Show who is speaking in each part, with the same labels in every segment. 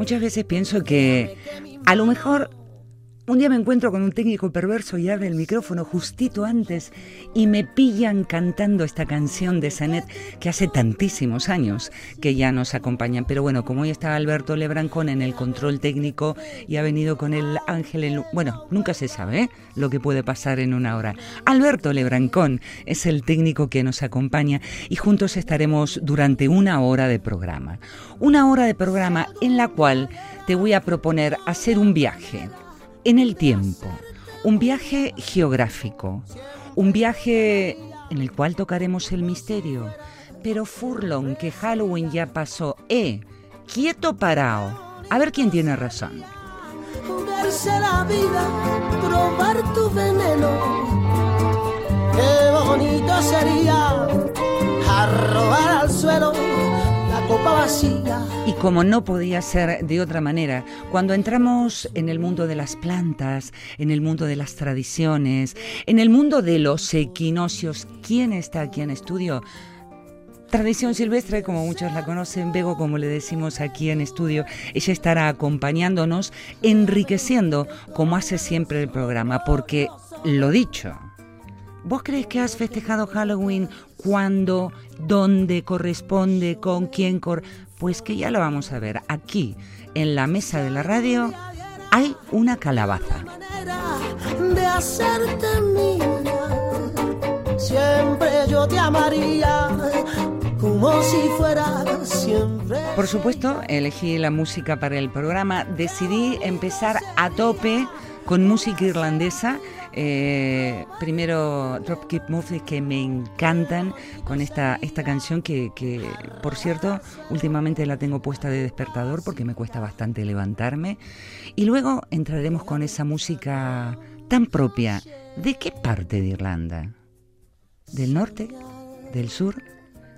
Speaker 1: Muchas veces pienso que a lo mejor un día me encuentro con un técnico perverso y abre el micrófono justito antes y me pillan cantando esta canción de Sanet que hace tantísimos años que ya nos acompañan. Pero bueno, como hoy está Alberto Lebrancón en el control técnico y ha venido con el ángel en... Bueno, nunca se sabe ¿eh? lo que puede pasar en una hora. Alberto Lebrancón es el técnico que nos acompaña y juntos estaremos durante una hora de programa. Una hora de programa en la cual te voy a proponer hacer un viaje en el tiempo, un viaje geográfico, un viaje en el cual tocaremos el misterio. Pero Furlong, que Halloween ya pasó, eh, quieto parado. A ver quién tiene razón.
Speaker 2: la vida, probar tu veneno. Qué bonito sería arrojar al suelo
Speaker 1: y como no podía ser de otra manera, cuando entramos en el mundo de las plantas, en el mundo de las tradiciones, en el mundo de los equinoccios, ¿quién está aquí en estudio? Tradición silvestre, como muchos la conocen, Bego, como le decimos aquí en estudio, ella estará acompañándonos, enriqueciendo como hace siempre el programa, porque lo dicho, ¿Vos crees que has festejado Halloween cuando, dónde corresponde, con quién cor... Pues que ya lo vamos a ver. Aquí, en la mesa de la radio, hay una calabaza.
Speaker 2: De hacerte siempre yo te amaría como si fuera siempre.
Speaker 1: Por supuesto, elegí la música para el programa. Decidí empezar a tope con música irlandesa eh, primero Dropkick Murphys que me encantan con esta, esta canción que, que, por cierto, últimamente la tengo puesta de despertador porque me cuesta bastante levantarme. Y luego entraremos con esa música tan propia. ¿De qué parte de Irlanda? ¿Del norte? ¿Del sur?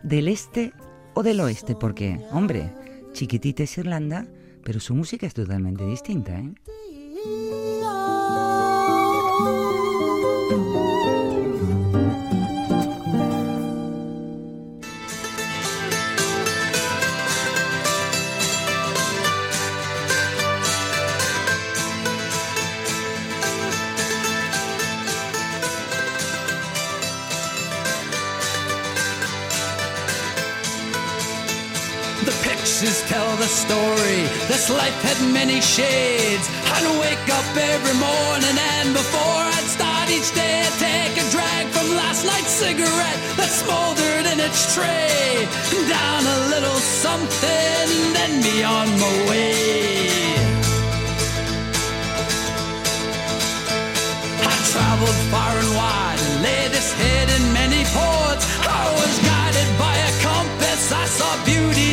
Speaker 1: ¿Del este o del oeste? Porque, hombre, chiquitita es Irlanda, pero su música es totalmente distinta, ¿eh?
Speaker 3: Pictures tell the story. This life had many shades. I'd wake up every morning and before I'd start each day, I'd take a drag from last night's cigarette that smoldered in its tray. Down a little something, then be on my way.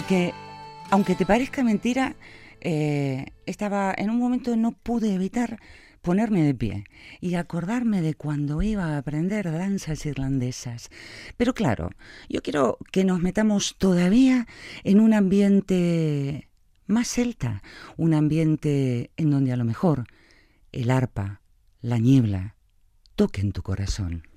Speaker 1: Porque, aunque te parezca mentira, eh, estaba en un momento no pude evitar ponerme de pie y acordarme de cuando iba a aprender danzas irlandesas. Pero claro, yo quiero que nos metamos todavía en un ambiente más celta, un ambiente en donde a lo mejor el arpa, la niebla, toquen tu corazón.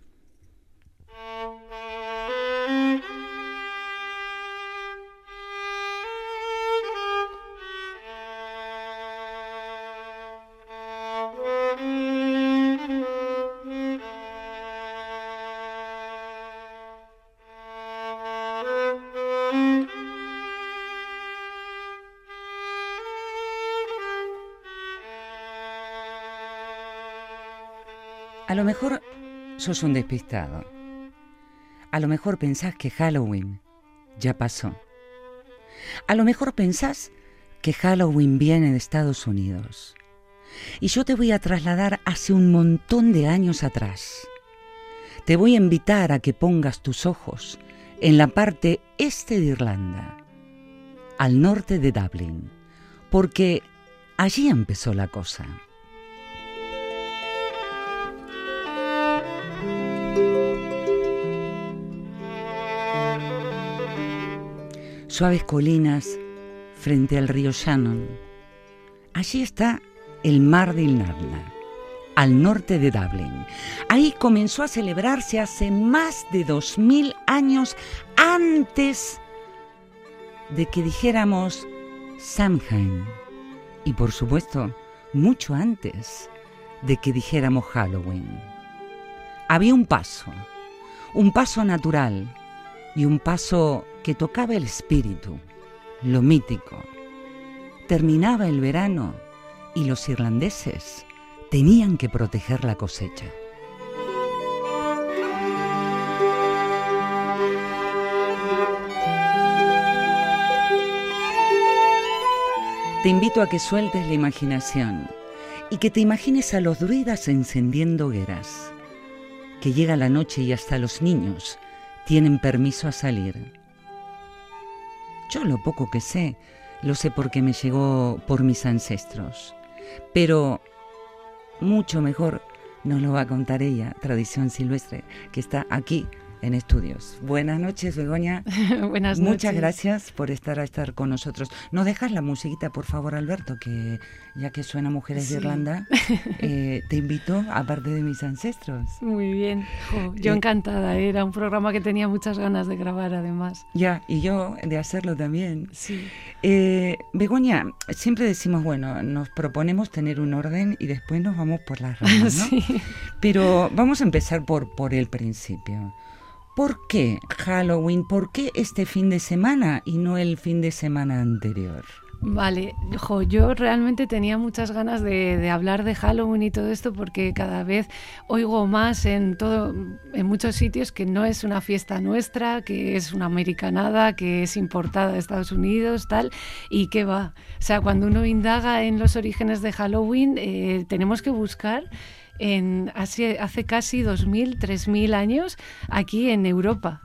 Speaker 1: A lo mejor sos un despistado. A lo mejor pensás que Halloween ya pasó. A lo mejor pensás que Halloween viene de Estados Unidos. Y yo te voy a trasladar hace un montón de años atrás. Te voy a invitar a que pongas tus ojos en la parte este de Irlanda, al norte de Dublín, porque allí empezó la cosa. Suaves colinas frente al río Shannon. Allí está el mar de Ilnarla, al norte de Dublín. Ahí comenzó a celebrarse hace más de dos mil años antes de que dijéramos Samhain y por supuesto mucho antes de que dijéramos Halloween. Había un paso, un paso natural y un paso que tocaba el espíritu, lo mítico. Terminaba el verano y los irlandeses tenían que proteger la cosecha. Te invito a que sueltes la imaginación y que te imagines a los druidas encendiendo hogueras, que llega la noche y hasta los niños tienen permiso a salir. Yo lo poco que sé, lo sé porque me llegó por mis ancestros. Pero mucho mejor nos lo va a contar ella, tradición silvestre, que está aquí en estudios. Buenas noches, Begoña.
Speaker 4: Buenas noches.
Speaker 1: Muchas gracias por estar a estar con nosotros. ¿No dejas la musiquita, por favor, Alberto? Que ya que suena Mujeres de Irlanda, eh, te invito, aparte de mis ancestros.
Speaker 4: Muy bien. yo eh, encantada. Era un programa que tenía muchas ganas de grabar, además.
Speaker 1: Ya, y yo de hacerlo también.
Speaker 4: Sí.
Speaker 1: Eh, Begoña, siempre decimos, bueno, nos proponemos tener un orden y después nos vamos por las ramas, ¿no?
Speaker 4: Sí.
Speaker 1: Pero vamos a empezar por, por el principio. ¿Por qué Halloween? ¿Por qué este fin de semana y no el fin de semana anterior?
Speaker 4: Vale, yo realmente tenía muchas ganas de, hablar de Halloween y todo esto porque cada vez oigo más en todo, en muchos sitios que no es una fiesta nuestra, que es una americanada, que es importada de Estados Unidos, tal, y que va. O sea, cuando uno indaga en los orígenes de Halloween, eh, tenemos que buscar en hace, hace casi 2.000, 3.000 años aquí en Europa.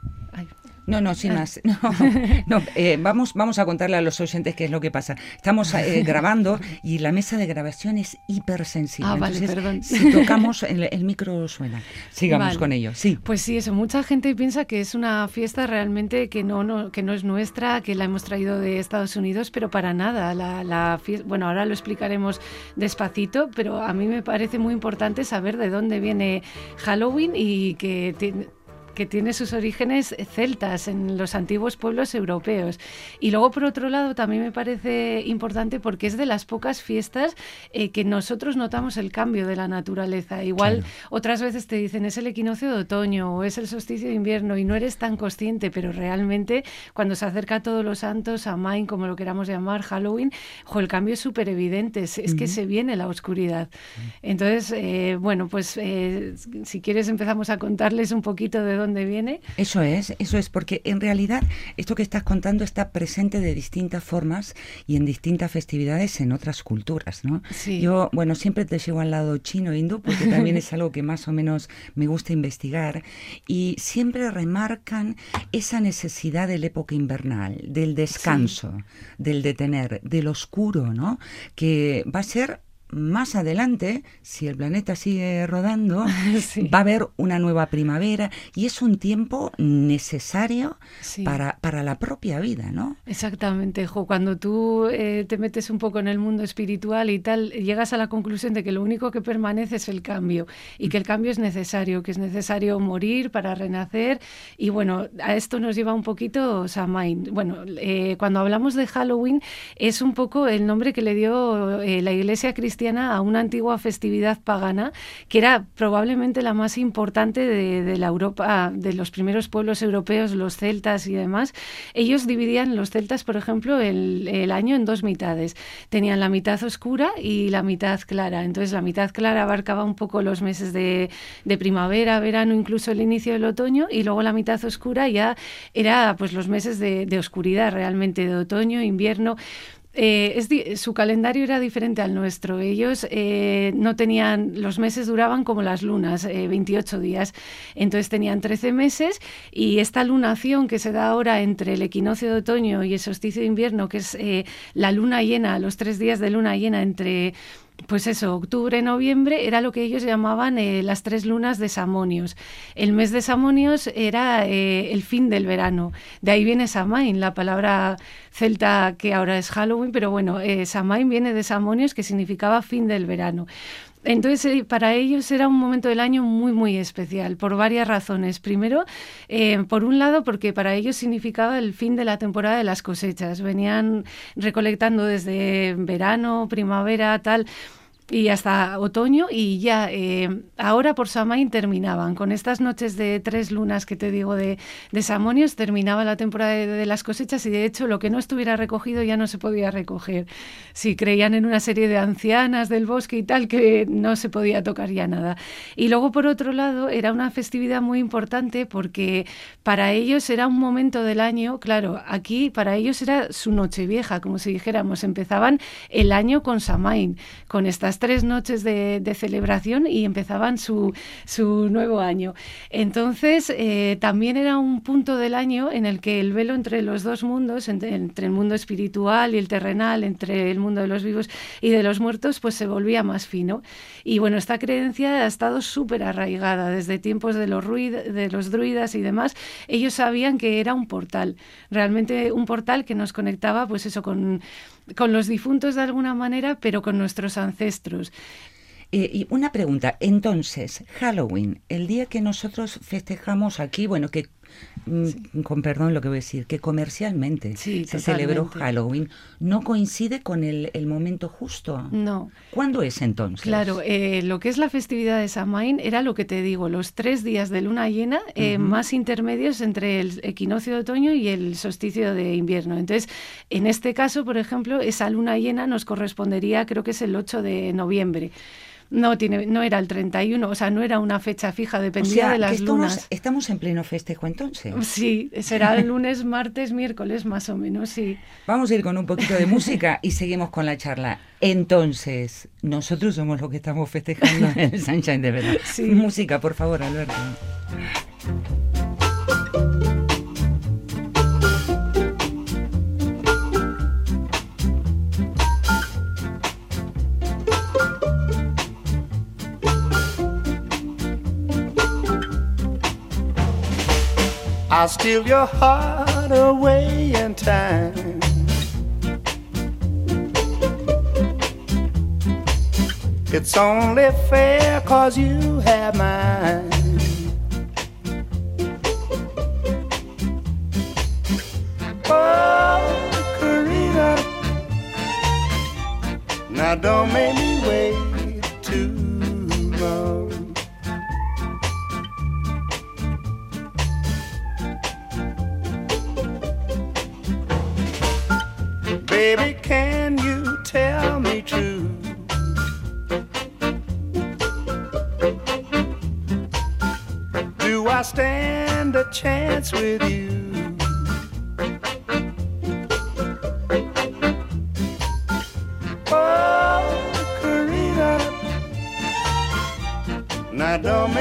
Speaker 1: No, no, sin más. No, eh, vamos, vamos a contarle a los oyentes qué es lo que pasa. Estamos eh, grabando y la mesa de grabación es hipersensible.
Speaker 4: Ah, vale, perdón.
Speaker 1: Si tocamos, el, micro suena. Sigamos con ello, sí.
Speaker 4: Pues sí, eso. Mucha gente piensa que es una fiesta realmente que no, no, que no es nuestra, que la hemos traído de Estados Unidos, pero para nada. La, la bueno, ahora lo explicaremos despacito, pero a mí me parece muy importante saber de dónde viene Halloween y que que tiene sus orígenes celtas en los antiguos pueblos europeos. Y luego, por otro lado, también me parece importante porque es de las pocas fiestas eh, que nosotros notamos el cambio de la naturaleza. Igual otras veces te dicen es el equinoccio de otoño o es el solsticio de invierno y no eres tan consciente, pero realmente cuando se acerca a todos los santos, a Main, como lo queramos llamar, Halloween, el cambio es súper evidente, es, que se viene la oscuridad. Entonces, eh, bueno, pues eh, si quieres empezamos a contarles un poquito de dónde dónde viene.
Speaker 1: Eso es, eso es, porque en realidad esto que estás contando está presente de distintas formas y en distintas festividades en otras culturas, ¿no?
Speaker 4: Sí.
Speaker 1: Yo, bueno, siempre te llevo al lado chino e hindú porque también es algo que más o menos me gusta investigar y siempre remarcan esa necesidad de la época invernal, del descanso, del detener, del oscuro, ¿no? Que va a ser más adelante, si el planeta sigue rodando, va a haber una nueva primavera y es un tiempo necesario para, para, la propia vida, ¿no?
Speaker 4: Exactamente, Jo. Cuando tú eh, te metes un poco en el mundo espiritual y tal, llegas a la conclusión de que lo único que permanece es el cambio y que el cambio es necesario, que es necesario morir para renacer. Y bueno, a esto nos lleva un poquito Samain. Bueno, eh, cuando hablamos de Halloween, es un poco el nombre que le dio eh, la iglesia cristiana a una antigua festividad pagana que era probablemente la más importante de, la Europa, de los primeros pueblos europeos, los celtas y demás. Ellos dividían los celtas, por ejemplo, el, año en dos mitades. Tenían la mitad oscura y la mitad clara. Entonces la mitad clara abarcaba un poco los meses de, primavera, verano, incluso el inicio del otoño, y luego la mitad oscura ya era pues los meses de, de oscuridad realmente, de otoño, invierno. Eh, su calendario era diferente al nuestro. Ellos eh, no tenían, los meses duraban como las lunas, 28 eh, días. Entonces tenían 13 meses y esta lunación que se da ahora entre el equinoccio de otoño y el solsticio de invierno, que es la luna llena, los tres días de luna llena entre pues eso, octubre, noviembre, era lo que ellos llamaban eh, las tres lunas de Samonios. El mes de Samonios era eh, el fin del verano. De ahí viene Samain, la palabra celta que ahora es Halloween, pero bueno, eh, Samain viene de Samonios, que significaba fin del verano. Entonces, para ellos era un momento del año muy, muy especial, por varias razones. Primero, por un lado, porque para ellos significaba el fin de la temporada de las cosechas. Venían recolectando desde verano, primavera, tal y hasta otoño y ya eh, ahora por Samain terminaban. Con estas noches de tres lunas que te digo de, de Samonios terminaba la temporada de, las cosechas y de hecho lo que no estuviera recogido ya no se podía recoger. Si creían en una serie de ancianas del bosque y tal que no se podía tocar ya nada. Y luego por otro lado era una festividad muy importante porque para ellos era un momento del año claro aquí para ellos era su noche vieja como si dijéramos. Empezaban el año con Samain con estas tres noches de, celebración y empezaban su, su nuevo año. Entonces, eh, también era un punto del año en el que el velo entre los dos mundos, entre, el mundo espiritual y el terrenal, entre el mundo de los vivos y de los muertos, pues se volvía más fino. Y bueno, esta creencia ha estado súper arraigada desde tiempos de los, de los druidas y demás. Ellos sabían que era un portal, realmente un portal que nos conectaba, pues eso, con, con los difuntos de alguna manera, pero con nuestros ancestros.
Speaker 1: Eh, y una pregunta, entonces, Halloween, el día que nosotros festejamos aquí, bueno, que, mm, con perdón lo que voy a decir, que comercialmente
Speaker 4: Sí,
Speaker 1: se celebró. Halloween, ¿no coincide con el, el momento justo?
Speaker 4: No.
Speaker 1: ¿Cuándo es entonces?
Speaker 4: Claro, eh, lo que es la festividad de Samaín era lo que te digo, los tres días de luna llena eh, más intermedios entre el equinoccio de otoño y el solsticio de invierno. Entonces, en este caso, por ejemplo, esa luna llena nos correspondería, creo que es el 8 de noviembre. No, tiene, no era el 31, o sea, no era una fecha fija,
Speaker 1: O
Speaker 4: dependía
Speaker 1: sea,
Speaker 4: de
Speaker 1: que
Speaker 4: las
Speaker 1: estamos,
Speaker 4: lunas.
Speaker 1: estamos en pleno festejo entonces.
Speaker 4: Sí, será el lunes, martes, miércoles, más o menos, sí.
Speaker 1: Vamos a ir con un poquito de música y seguimos con la charla. Entonces, nosotros somos los que estamos festejando el Sunshine de verdad.
Speaker 4: Sí.
Speaker 1: Música, por favor, Alberto.
Speaker 5: I'll steal your heart away in time. It's only fair cause you have mine. Oh, Karina. Now don't make me wait Baby, can you tell me true? Do I stand a chance with you? Oh, Karina, now don't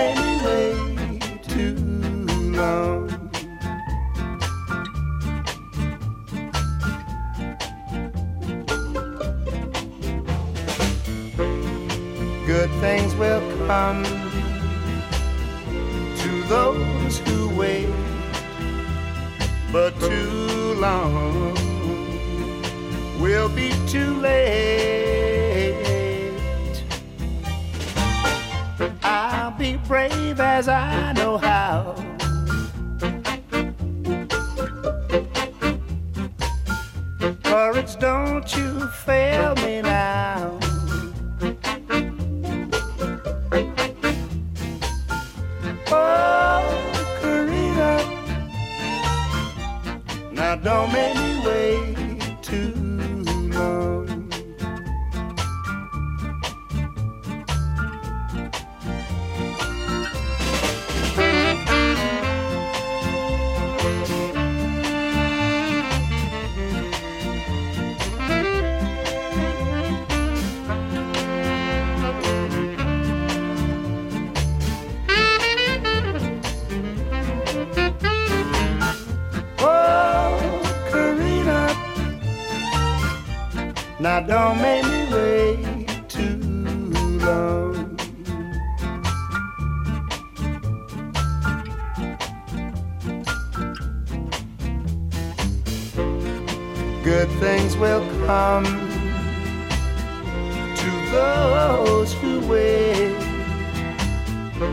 Speaker 5: those who wait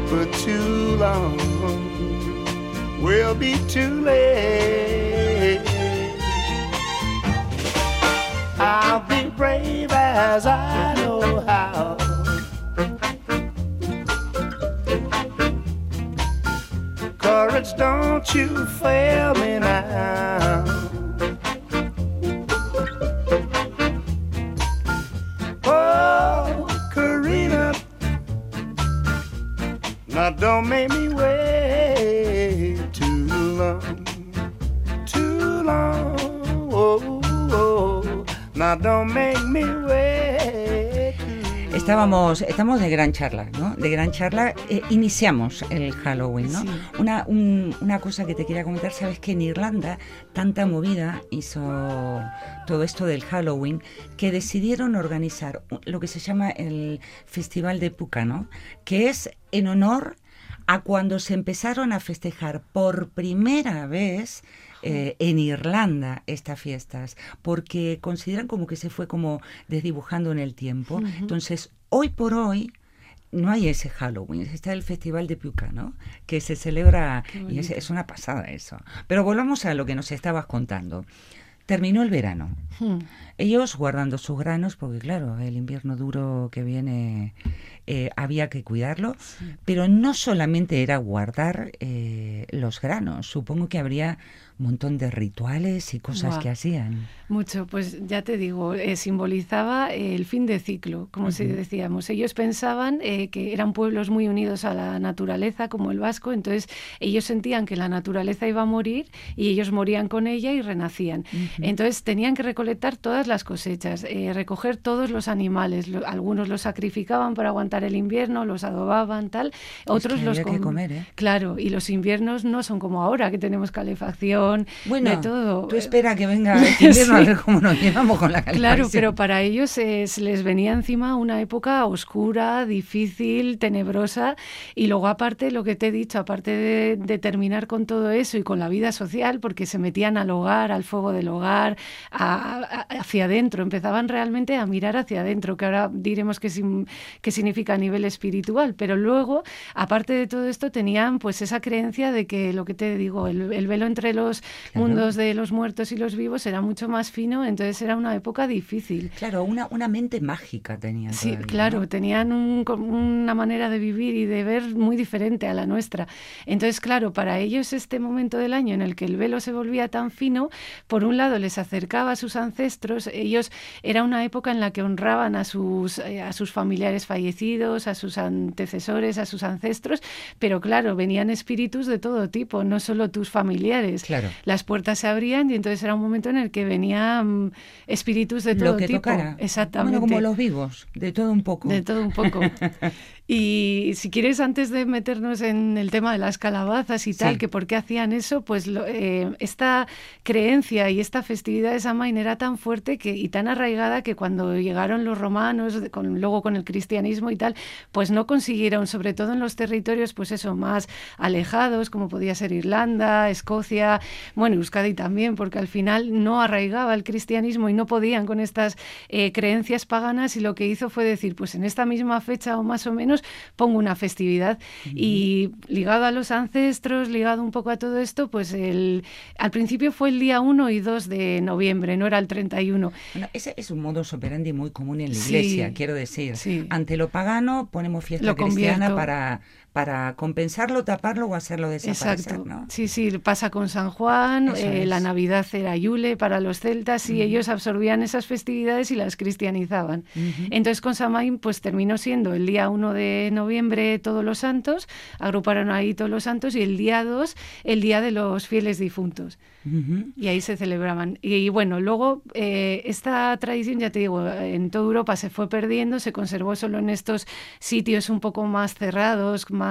Speaker 5: for too long will be too late. I'll be brave as I know how. Courage, don't you fail me now. Don't make me wait too long, too long. Oh, oh. now don't make me wait. too
Speaker 1: Estábamos, estamos de gran charla, ¿no? De gran charla. Eh, iniciamos el Halloween, ¿no?
Speaker 4: Sí.
Speaker 1: Una, un- una cosa que te quería comentar, sabes que en Irlanda tanta movida hizo todo esto del Halloween que decidieron organizar lo que se llama el Festival de Puca, ¿no? Que es en honor a cuando se empezaron a festejar por primera vez eh, en Irlanda estas fiestas, porque consideran como que se fue como desdibujando en el tiempo. Entonces, hoy por hoy no hay ese Halloween, está el Festival de Puca, ¿no? Que se celebra y es, es una pasada eso. Pero volvamos a lo que nos estabas contando. Terminó el verano.
Speaker 4: Hmm.
Speaker 1: Ellos guardando sus granos, porque claro, el invierno duro que viene eh, había que cuidarlo, pero no solamente era guardar eh, los granos, supongo que habría un montón de rituales y cosas que hacían.
Speaker 4: Mucho, pues ya te digo, eh, simbolizaba el fin de ciclo, como si decíamos. Ellos pensaban eh, que eran pueblos muy unidos a la naturaleza, como el vasco, entonces ellos sentían que la naturaleza iba a morir y ellos morían con ella y renacían. Entonces tenían que recolectar todas las cosechas, eh, recoger todos los animales. Lo- algunos los sacrificaban para aguantar el invierno, los adobaban, tal. Otros
Speaker 1: que
Speaker 4: los
Speaker 1: que
Speaker 4: com-
Speaker 1: comer, ¿eh?
Speaker 4: Claro, y los inviernos no son como ahora, que tenemos calefacción,
Speaker 1: Bueno,
Speaker 4: de todo.
Speaker 1: tú espera que venga este invierno a
Speaker 4: Sí.
Speaker 1: ver cómo nos llevamos con la
Speaker 4: Claro,
Speaker 1: calefacción.
Speaker 4: pero para ellos se les venía encima una época oscura, difícil, tenebrosa. Y luego, aparte, lo que te he dicho, aparte de, de terminar con todo eso y con la vida social, porque se metían al hogar, al fuego del hogar, a- a- hacia adentro, empezaban realmente a mirar hacia adentro, que ahora diremos qué sim- qué significa a nivel espiritual. Pero luego, aparte de todo esto, tenían pues esa creencia de que lo que te digo, el, el velo entre los
Speaker 1: Claro.
Speaker 4: mundos de los muertos y los vivos era mucho más fino, entonces era una época difícil.
Speaker 1: Claro, una, una mente mágica tenían.
Speaker 4: Sí,
Speaker 1: todavía,
Speaker 4: claro,
Speaker 1: ¿no?
Speaker 4: tenían un- una manera de vivir y de ver muy diferente a la nuestra. Entonces, claro, para ellos este momento del año en el que el velo se volvía tan fino, por un lado les acercaba a sus ancestros, ellos era una época en la que honraban a sus, eh, a sus familiares fallecidos, a sus antecesores, a sus ancestros, pero claro, venían espíritus de todo tipo, no solo tus familiares.
Speaker 1: Claro.
Speaker 4: Las puertas se abrían y entonces era un momento en el que venían mm, espíritus de todo
Speaker 1: Lo que
Speaker 4: tipo.
Speaker 1: tocara.
Speaker 4: Exactamente.
Speaker 1: Bueno, como los vivos, de todo un poco.
Speaker 4: De todo un poco. Y si quieres, antes de meternos en el tema de las calabazas y tal,
Speaker 1: Sí.
Speaker 4: que por qué hacían eso, pues lo- eh, esta creencia y esta festividad de Samhain era tan fuerte que, y tan arraigada que cuando llegaron los romanos, con, luego con el cristianismo y tal, pues no consiguieron, sobre todo en los territorios, pues eso, más alejados, como podía ser Irlanda, Escocia, bueno, Euskadi también, porque al final no arraigaba el cristianismo y no podían con estas eh, creencias paganas y lo que hizo fue decir, pues en esta misma fecha o más o menos pongo una festividad y ligado a los ancestros, ligado un poco a todo esto, pues el, al principio fue el día 1 y 2 de noviembre, no era el 31.
Speaker 1: Bueno, ese es un modus operandi muy común en la
Speaker 4: Sí,
Speaker 1: iglesia, quiero decir.
Speaker 4: sí.
Speaker 1: Ante lo pagano ponemos fiesta
Speaker 4: Lo
Speaker 1: cristiana
Speaker 4: convierto.
Speaker 1: para, para compensarlo, taparlo o hacerlo desaparecer,
Speaker 4: Exacto.
Speaker 1: ¿no?
Speaker 4: Sí, sí, pasa con San Juan, eh, la Navidad era Yule para los celtas y ellos absorbían esas festividades y las cristianizaban. Entonces con Samaín pues terminó siendo el día 1 de noviembre todos los santos, agruparon ahí todos los santos y el día 2 el día de los fieles difuntos.
Speaker 1: Ujú.
Speaker 4: Y ahí se celebraban. Y, y bueno, luego eh, esta tradición, ya te digo, en toda Europa se fue perdiendo, se conservó solo en estos sitios un poco más cerrados, más,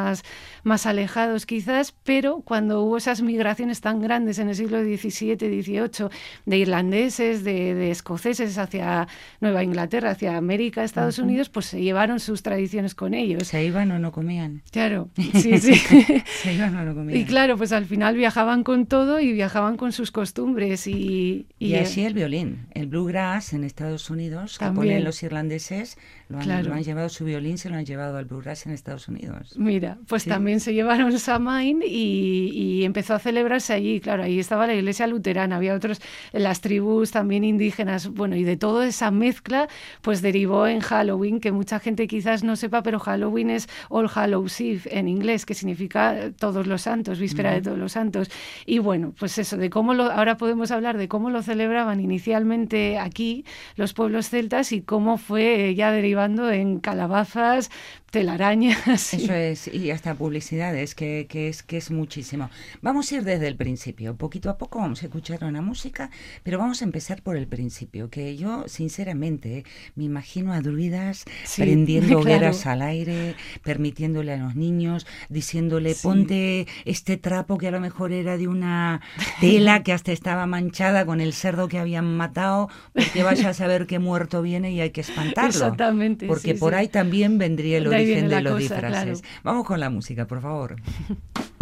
Speaker 4: más alejados quizás, pero cuando hubo esas migraciones tan grandes en el siglo XVII, XVIII, de irlandeses, de, de escoceses hacia Nueva Inglaterra, hacia América, Estados Unidos, pues se llevaron sus tradiciones con ellos.
Speaker 1: ¿Se iban o no comían?
Speaker 4: Claro, sí, sí.
Speaker 1: ¿Se iban o no comían?
Speaker 4: Y claro, pues al final viajaban con todo y viajaban con sus costumbres y...
Speaker 1: Y, así el violín, el bluegrass en Estados Unidos, que ponen los irlandeses, lo han,
Speaker 4: Claro.
Speaker 1: lo han llevado su violín, se lo han llevado al bluegrass en Estados Unidos.
Speaker 4: Mira, pues
Speaker 1: Sí.
Speaker 4: también se llevaron Samain y, y empezó a celebrarse allí. Claro, ahí estaba la iglesia luterana, había otros, las tribus también indígenas. Bueno, y de toda esa mezcla, pues derivó en Halloween, que mucha gente quizás no sepa, pero Halloween es All Hallows Eve en inglés, que significa todos los santos, víspera de todos los santos. Y bueno, pues eso, de cómo lo, ahora podemos hablar de cómo lo celebraban inicialmente aquí los pueblos celtas y cómo fue ya derivando en calabazas, telarañas.
Speaker 6: Eso es, y hasta publicidades, que, que, es, que es muchísimo. Vamos a ir desde el principio, poquito a poco vamos a escuchar una música, pero vamos a empezar por el principio, que yo sinceramente me imagino a druidas
Speaker 4: Sí,
Speaker 6: prendiendo
Speaker 4: claro.
Speaker 6: hogueras al aire, permitiéndole a los niños, diciéndole,
Speaker 4: Sí.
Speaker 6: ponte este trapo que a lo mejor era de una tela que hasta estaba manchada con el cerdo que habían matado, porque vaya a saber qué muerto viene y hay que espantarlo.
Speaker 4: Exactamente,
Speaker 6: Porque
Speaker 4: sí,
Speaker 6: por ahí también vendría el
Speaker 4: ahí
Speaker 6: origen de los
Speaker 4: cosa,
Speaker 6: disfraces.
Speaker 4: claro.
Speaker 6: Vamos con la música, por favor.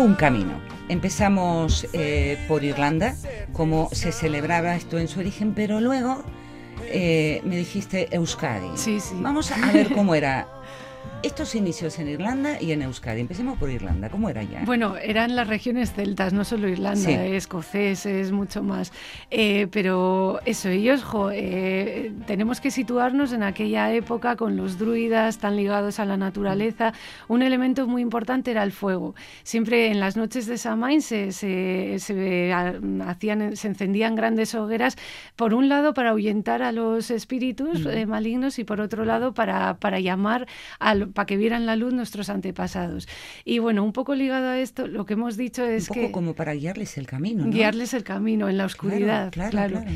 Speaker 6: propongo un camino. Empezamos eh, por Irlanda, como se celebraba esto en su origen, pero luego eh, me dijiste Euskadi.
Speaker 4: Sí, sí.
Speaker 6: Vamos a ver cómo era estos inicios en Irlanda y en Euskadi. Empecemos por Irlanda, ¿cómo era ya?
Speaker 4: Bueno, eran las regiones celtas, no solo Irlanda,
Speaker 6: Sí.
Speaker 4: eh, escoceses, mucho más. Eh, pero eso, ellos, jo, eh, tenemos que situarnos en aquella época con los druidas tan ligados a la naturaleza. Un elemento muy importante era el fuego. Siempre en las noches de Samain se, se, se, hacían, se encendían grandes hogueras, por un lado para ahuyentar a los espíritus eh, malignos y por otro lado para, para llamar al, para que vieran la luz nuestros antepasados. Y bueno, un poco ligado a esto, lo que hemos dicho
Speaker 6: un
Speaker 4: es
Speaker 6: poco
Speaker 4: que
Speaker 6: como para guiarles el camino, ¿no?
Speaker 4: guiarles el camino en la oscuridad,
Speaker 6: claro,
Speaker 4: claro.
Speaker 6: claro.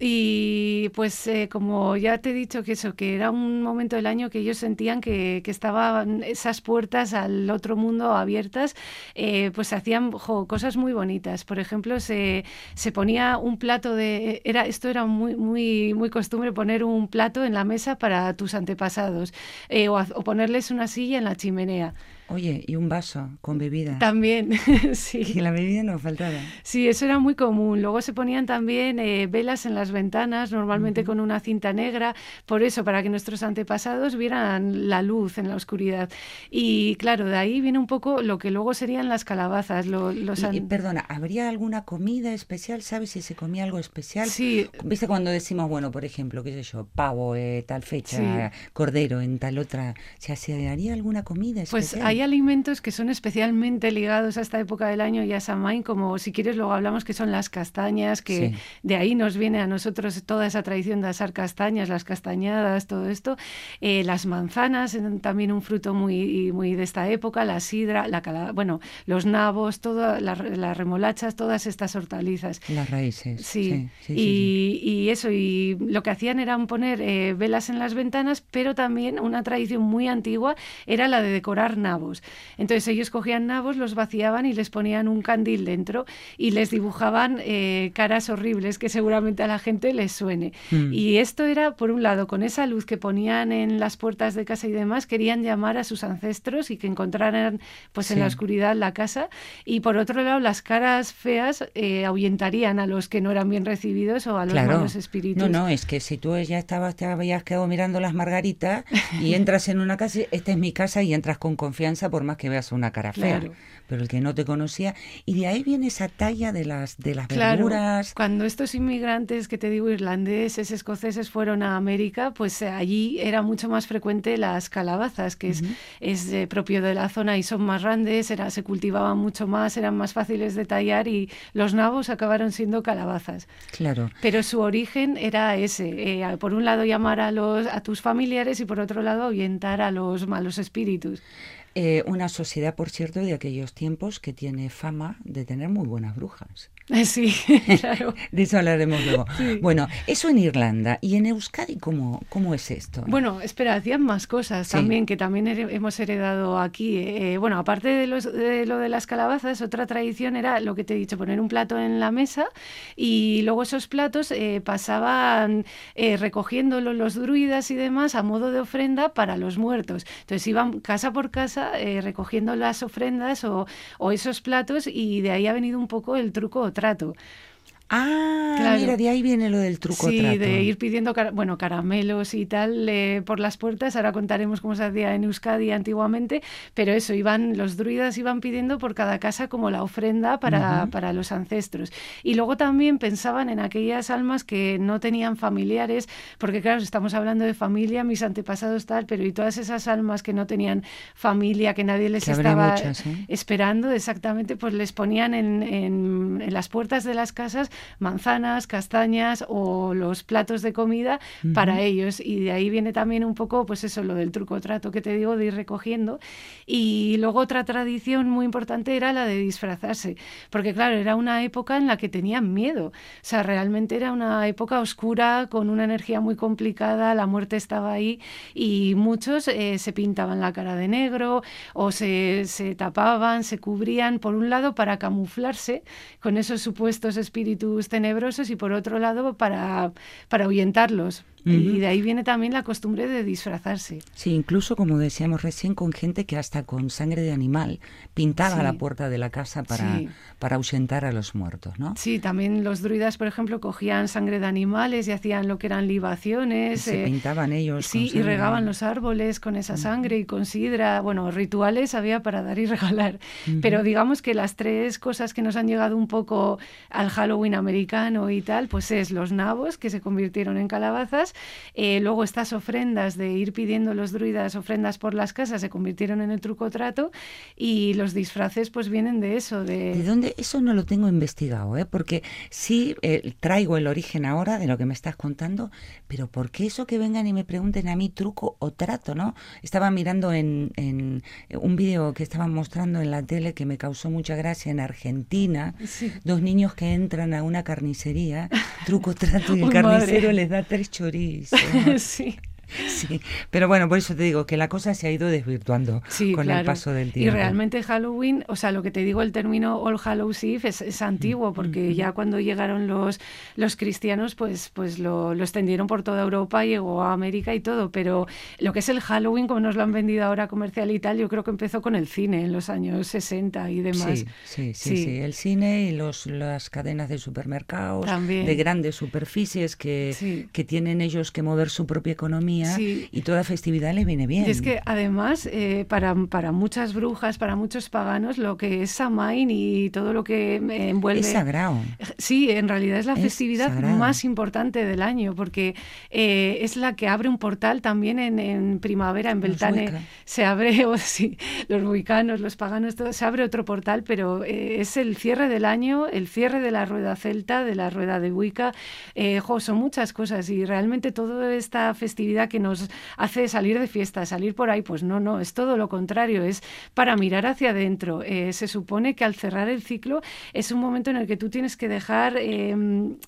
Speaker 4: Y pues eh, como ya te he dicho que eso, que era un momento del año que ellos sentían que, que estaban esas puertas al otro mundo abiertas, eh, pues hacían cosas muy bonitas. Por ejemplo, se, se ponía un plato de... Era, esto era muy, muy, muy costumbre, poner un plato en la mesa para tus antepasados eh, o, o ponerles una silla en la chimenea.
Speaker 1: Oye, y un vaso con bebida.
Speaker 4: También,
Speaker 1: Que
Speaker 4: sí.
Speaker 1: la bebida no faltara.
Speaker 4: Sí, eso era muy común. Luego se ponían también eh, velas en las ventanas, normalmente con una cinta negra, por eso, para que nuestros antepasados vieran la luz en la oscuridad. Y claro, de ahí viene un poco lo que luego serían las calabazas. lo- los
Speaker 1: Y-
Speaker 4: an-
Speaker 1: y, perdona, ¿habría alguna comida especial? ¿Sabes si se comía algo especial?
Speaker 4: Sí,
Speaker 1: ¿Viste cuando decimos, bueno, por ejemplo, qué sé yo, pavo eh, tal fecha, cordero en tal otra, ¿se haría alguna comida
Speaker 4: Pues
Speaker 1: especial?
Speaker 4: Hay alimentos que son especialmente ligados a esta época del año y a Samhain, como si quieres luego hablamos que son las castañas, que
Speaker 1: Sí.
Speaker 4: de ahí nos viene a nosotros toda esa tradición de asar castañas, las castañadas, todo esto. Eh, las manzanas, eran también un fruto muy, muy de esta época, la sidra, la cala- bueno, los nabos, todas las, las remolachas, todas estas hortalizas.
Speaker 1: Las raíces.
Speaker 4: Sí, y, y eso, y lo que hacían era poner eh, velas en las ventanas, pero también una tradición muy antigua era la de decorar nabos. Entonces ellos cogían nabos, los vaciaban y les ponían un candil dentro y les dibujaban eh, caras horribles que seguramente a la gente les suene.
Speaker 1: Mm.
Speaker 4: Y esto era, por un lado, con esa luz que ponían en las puertas de casa y demás, querían llamar a sus ancestros y que encontraran pues en la oscuridad la casa. Y por otro lado, las caras feas eh, ahuyentarían a los que no eran bien recibidos o a los
Speaker 1: Claro.
Speaker 4: malos espíritus.
Speaker 1: No, no, es que si tú ya estabas, te habías quedado mirando las margaritas y entras en una casa, esta es mi casa y entras con confianza por más que veas una cara fea.
Speaker 4: Claro.
Speaker 1: Pero el que no te conocía, y de ahí viene esa talla de las de las
Speaker 4: Claro,
Speaker 1: verduras.
Speaker 4: cuando estos inmigrantes que te digo irlandeses, escoceses fueron a América, pues eh, allí era mucho más frecuente las calabazas, que es, es eh, propio de la zona y son más grandes, era, se cultivaban mucho más, eran más fáciles de tallar y los nabos acabaron siendo calabazas.
Speaker 1: Claro.
Speaker 4: Pero su origen era ese, eh, por un lado llamar a, los, a tus familiares y por otro lado ahuyentar a los malos espíritus.
Speaker 1: Eh, una sociedad, por cierto, de aquellos tiempos que tiene fama de tener muy buenas brujas.
Speaker 4: Sí, claro.
Speaker 1: De eso hablaremos luego.
Speaker 4: Sí.
Speaker 1: Bueno, eso en Irlanda. ¿Y en Euskadi cómo, cómo es esto?
Speaker 4: Bueno, espera, hacían más cosas
Speaker 1: Sí.
Speaker 4: también que también hemos heredado aquí. Eh, bueno, aparte de, los- de lo de las calabazas, otra tradición era lo que te he dicho, poner un plato en la mesa y luego esos platos eh, pasaban eh, recogiéndolo los druidas y demás a modo de ofrenda para los muertos. Entonces iban casa por casa eh, recogiendo las ofrendas o, o esos platos y de ahí ha venido un poco el truco o trato.
Speaker 1: Ah,
Speaker 4: claro.
Speaker 1: mira, de ahí viene lo del truco
Speaker 4: Sí,
Speaker 1: trato.
Speaker 4: de ir pidiendo bueno, caramelos y tal eh, por las puertas. Ahora contaremos cómo se hacía en Euskadi antiguamente, pero eso, iban los druidas iban pidiendo por cada casa como la ofrenda para, para los ancestros. Y luego también pensaban en aquellas almas que no tenían familiares, porque claro, estamos hablando de familia, mis antepasados tal, pero y todas esas almas que no tenían familia, que nadie les
Speaker 1: Que
Speaker 4: estaba
Speaker 1: muchas, ¿eh?
Speaker 4: esperando, exactamente, pues les ponían en, en- en las puertas de las casas manzanas, castañas o los platos de comida para ellos. Y de ahí viene también un poco, pues eso, lo del truco trato que te digo, de ir recogiendo. Y luego otra tradición muy importante era la de disfrazarse, porque claro, era una época en la que tenían miedo. O sea, realmente era una época oscura, con una energía muy complicada, la muerte estaba ahí y muchos eh, se pintaban la cara de negro o se, se tapaban, se cubrían, por un lado para camuflarse con esos supuestos espíritus tenebrosos y por otro lado para, para ahuyentarlos. Y de ahí viene también la costumbre de disfrazarse.
Speaker 1: Sí, incluso como decíamos recién, con gente que hasta con sangre de animal pintaba
Speaker 4: Sí.
Speaker 1: la puerta de la casa para,
Speaker 4: Sí.
Speaker 1: para ahuyentar a los muertos, ¿no?
Speaker 4: Sí, también los druidas, por ejemplo, cogían sangre de animales y hacían lo que eran libaciones.
Speaker 1: Se
Speaker 4: eh,
Speaker 1: pintaban ellos.
Speaker 4: Sí, y regaban los árboles con esa sangre y con sidra. Bueno, rituales había para dar y regalar. Pero digamos que las tres cosas que nos han llegado un poco al Halloween americano y tal, pues es los nabos, que se convirtieron en calabazas. Eh, luego estas ofrendas de ir pidiendo los druidas ofrendas por las casas se convirtieron en el truco trato y los disfraces pues vienen de eso. De,
Speaker 1: ¿De dónde? Eso no lo tengo investigado, ¿eh? porque sí eh, traigo el origen ahora de lo que me estás contando, pero ¿por qué eso que vengan y me pregunten a mí truco o trato, no? Estaba mirando en, en un vídeo que estaban mostrando en la tele que me causó mucha gracia en Argentina,
Speaker 4: Sí.
Speaker 1: dos niños que entran a una carnicería, truco trato y el
Speaker 4: Uy,
Speaker 1: carnicero les da tres chorizos.
Speaker 4: sí.
Speaker 1: Sí, pero bueno, por eso te digo que la cosa se ha ido desvirtuando
Speaker 4: Sí,
Speaker 1: con
Speaker 4: claro.
Speaker 1: el paso del
Speaker 4: Y
Speaker 1: tiempo.
Speaker 4: realmente Halloween, o sea, lo que te digo, el término All Hallows Eve es, es antiguo, porque ya cuando llegaron los, los cristianos, pues, pues lo, lo extendieron por toda Europa, llegó a América y todo, pero lo que es el Halloween, como nos lo han vendido ahora comercial y tal, yo creo que empezó con el cine en los años 60 y demás.
Speaker 1: Sí, sí, sí, sí, El cine y los, las cadenas de supermercados,
Speaker 4: También.
Speaker 1: de grandes superficies que, que tienen ellos que mover su propia economía
Speaker 4: Sí.
Speaker 1: y toda festividad les viene bien.
Speaker 4: Y es que además, eh, para, para muchas brujas, para muchos paganos, lo que es Samhain y todo lo que envuelve...
Speaker 1: es sagrado.
Speaker 4: Sí, en realidad es la
Speaker 1: Es
Speaker 4: festividad
Speaker 1: sagrado.
Speaker 4: más importante del año, porque eh, es la que abre un portal también en, en primavera, en Beltane. Se abre, o sí, los buicanos, los paganos, todo, se abre otro portal, pero eh, es el cierre del año, el cierre de la rueda celta, de la rueda de Wicca. Eh, jo, son muchas cosas y realmente toda esta festividad que nos hace salir de fiesta, salir por ahí, pues no, no, es todo lo contrario, es para mirar hacia adentro. Eh, se supone que al cerrar el ciclo es un momento en el que tú tienes que dejar eh,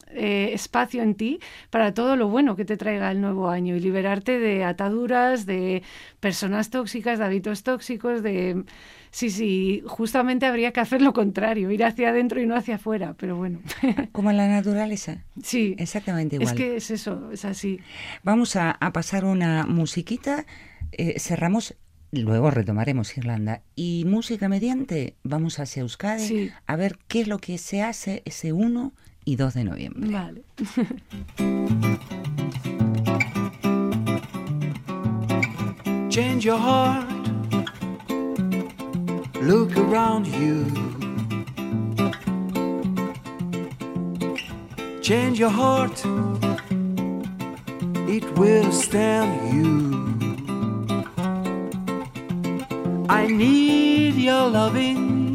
Speaker 4: eh, espacio en ti para todo lo bueno que te traiga el nuevo año y liberarte de ataduras, de personas tóxicas, de hábitos tóxicos, de... Sí, sí, justamente habría que hacer lo contrario, ir hacia adentro y no hacia afuera, pero bueno,
Speaker 1: Como en la naturaleza.
Speaker 4: sí,
Speaker 1: Exactamente igual.
Speaker 4: es que es eso, es así.
Speaker 1: Vamos a, a pasar una musiquita, eh, cerramos, luego retomaremos Irlanda. Y música mediante, vamos hacia Euskadi
Speaker 4: Sí.
Speaker 1: a ver qué es lo que se hace ese 1 y 2 de noviembre.
Speaker 4: Vale.
Speaker 7: Change your heart. Look around you. Change your heart. It will stand you. I need your loving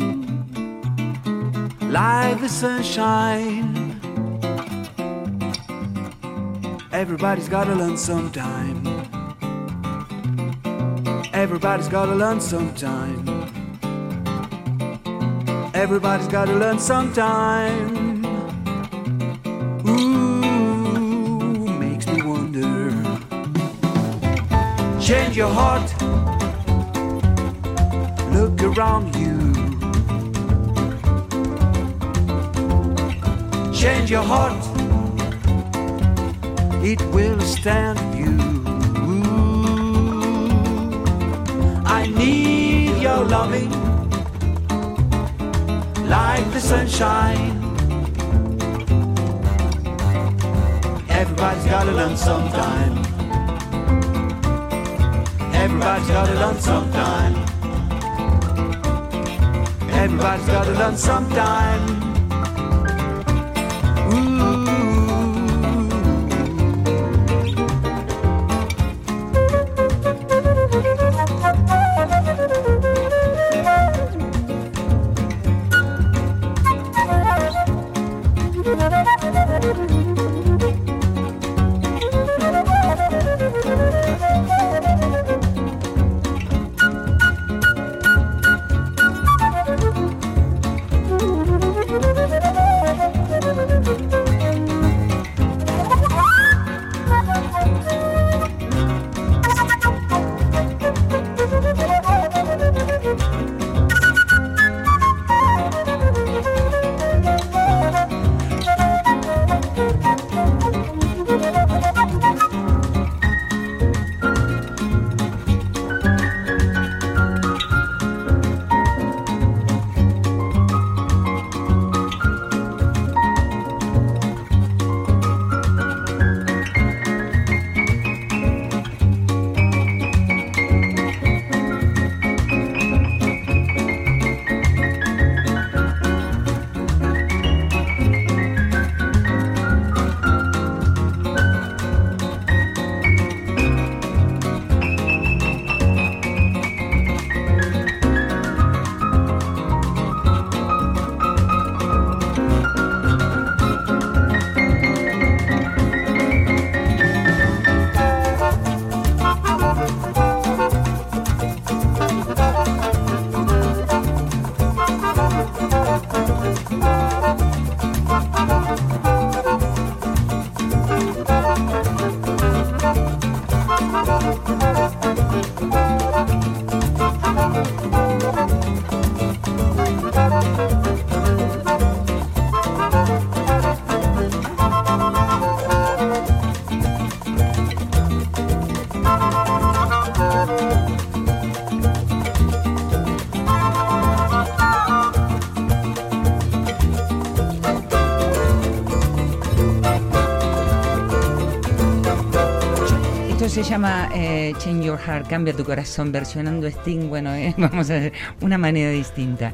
Speaker 7: like the sunshine. Everybody's gotta learn sometime. Everybody's gotta learn sometime. Everybody's gotta learn sometime. Ooh, makes me wonder. Change your heart. Look around you. Change your heart. It will stand you. Ooh, I need your loving like the sunshine. Everybody's gotta learn sometime. Everybody's gotta learn sometime. Everybody's gotta learn sometime.
Speaker 1: Llama eh, Change Your Heart, Cambia tu corazón, versionando Sting. Bueno, eh, vamos a ver, una manera distinta.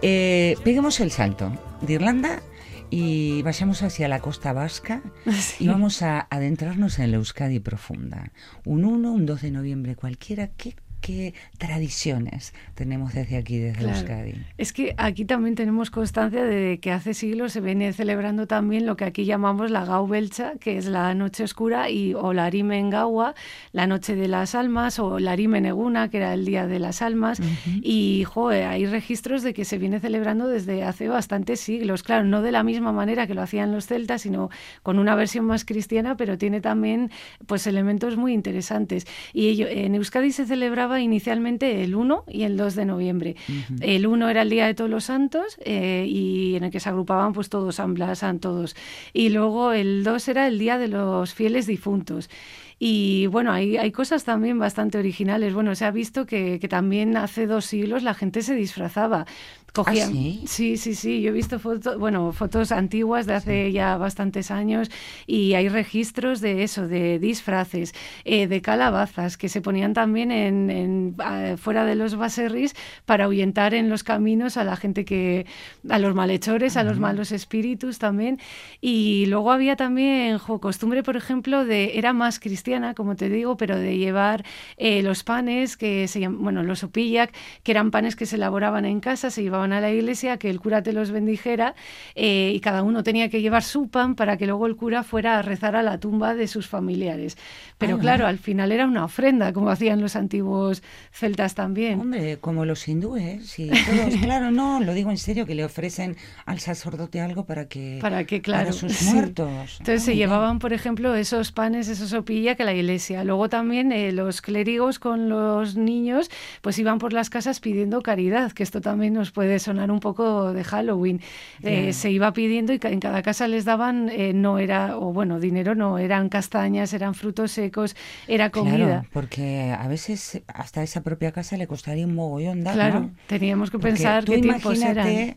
Speaker 1: Eh, peguemos el salto de Irlanda y vayamos hacia la costa vasca
Speaker 4: Sí.
Speaker 1: y vamos a adentrarnos en la Euskadi profunda. Un 1, un 2 de noviembre cualquiera, ¿qué, qué tradiciones tenemos desde aquí, desde
Speaker 4: Claro.
Speaker 1: Euskadi?
Speaker 4: Es que aquí también tenemos constancia de que hace siglos se viene celebrando también lo que aquí llamamos la Gau Belcha, que es la noche oscura, y, o la Arimen Gaua, la noche de las almas, o la Arimen Eguna, que era el día de las almas. Y joder, hay registros de que se viene celebrando desde hace bastantes siglos. Claro, no de la misma manera que lo hacían los celtas, sino con una versión más cristiana, pero tiene también pues elementos muy interesantes. Y ello, en Euskadi se celebraba inicialmente el 1 y el 2 de noviembre. El 1 era el Día de Todos los Santos eh, y en el que se agrupaban pues todos, San Blas, San todos. Y luego el 2 era el Día de los Fieles Difuntos. Y bueno, hay, hay cosas también bastante originales. Bueno, se ha visto que, que también hace dos siglos la gente se disfrazaba. Cogían,
Speaker 1: sí?
Speaker 4: sí, sí, sí. Yo he visto fotos, bueno, fotos antiguas de hace ya bastantes años y hay registros de eso, de disfraces, eh, de calabazas que se ponían también en, en, ah, fuera de los baserris para ahuyentar en los caminos a la gente que, a los malhechores, a los malos espíritus también. Y luego había también jo, costumbre, por ejemplo, de, era más cristiana, como te digo, pero de llevar eh, los panes que se llaman, bueno, los opillac, que eran panes que se elaboraban en casa, se llevaban a la iglesia, que el cura te los bendijera eh, y cada uno tenía que llevar su pan para que luego el cura fuera a rezar a la tumba de sus familiares. Pero
Speaker 1: Ah,
Speaker 4: claro, al final era una ofrenda, como hacían los antiguos celtas también.
Speaker 1: Hombre, como los hindúes, sí, todos, claro, no, lo digo en serio, que le ofrecen al sacerdote algo para que
Speaker 4: Para que, claro,
Speaker 1: para sus
Speaker 4: sí.
Speaker 1: muertos.
Speaker 4: Entonces
Speaker 1: Ah,
Speaker 4: se llevaban, por ejemplo, esos panes, esos que la iglesia. Luego también eh, los clérigos con los niños, pues iban por las casas pidiendo caridad, que esto también nos puede sonar un poco de Halloween. Eh, se iba pidiendo y en cada casa les daban, eh, no era, o bueno, dinero no, eran castañas, eran frutos secos, era comida.
Speaker 1: Claro, porque a veces hasta esa propia casa le costaría un mogollón dar,
Speaker 4: Claro,
Speaker 1: ¿no?
Speaker 4: teníamos que
Speaker 1: Porque
Speaker 4: pensar qué tiempos eran.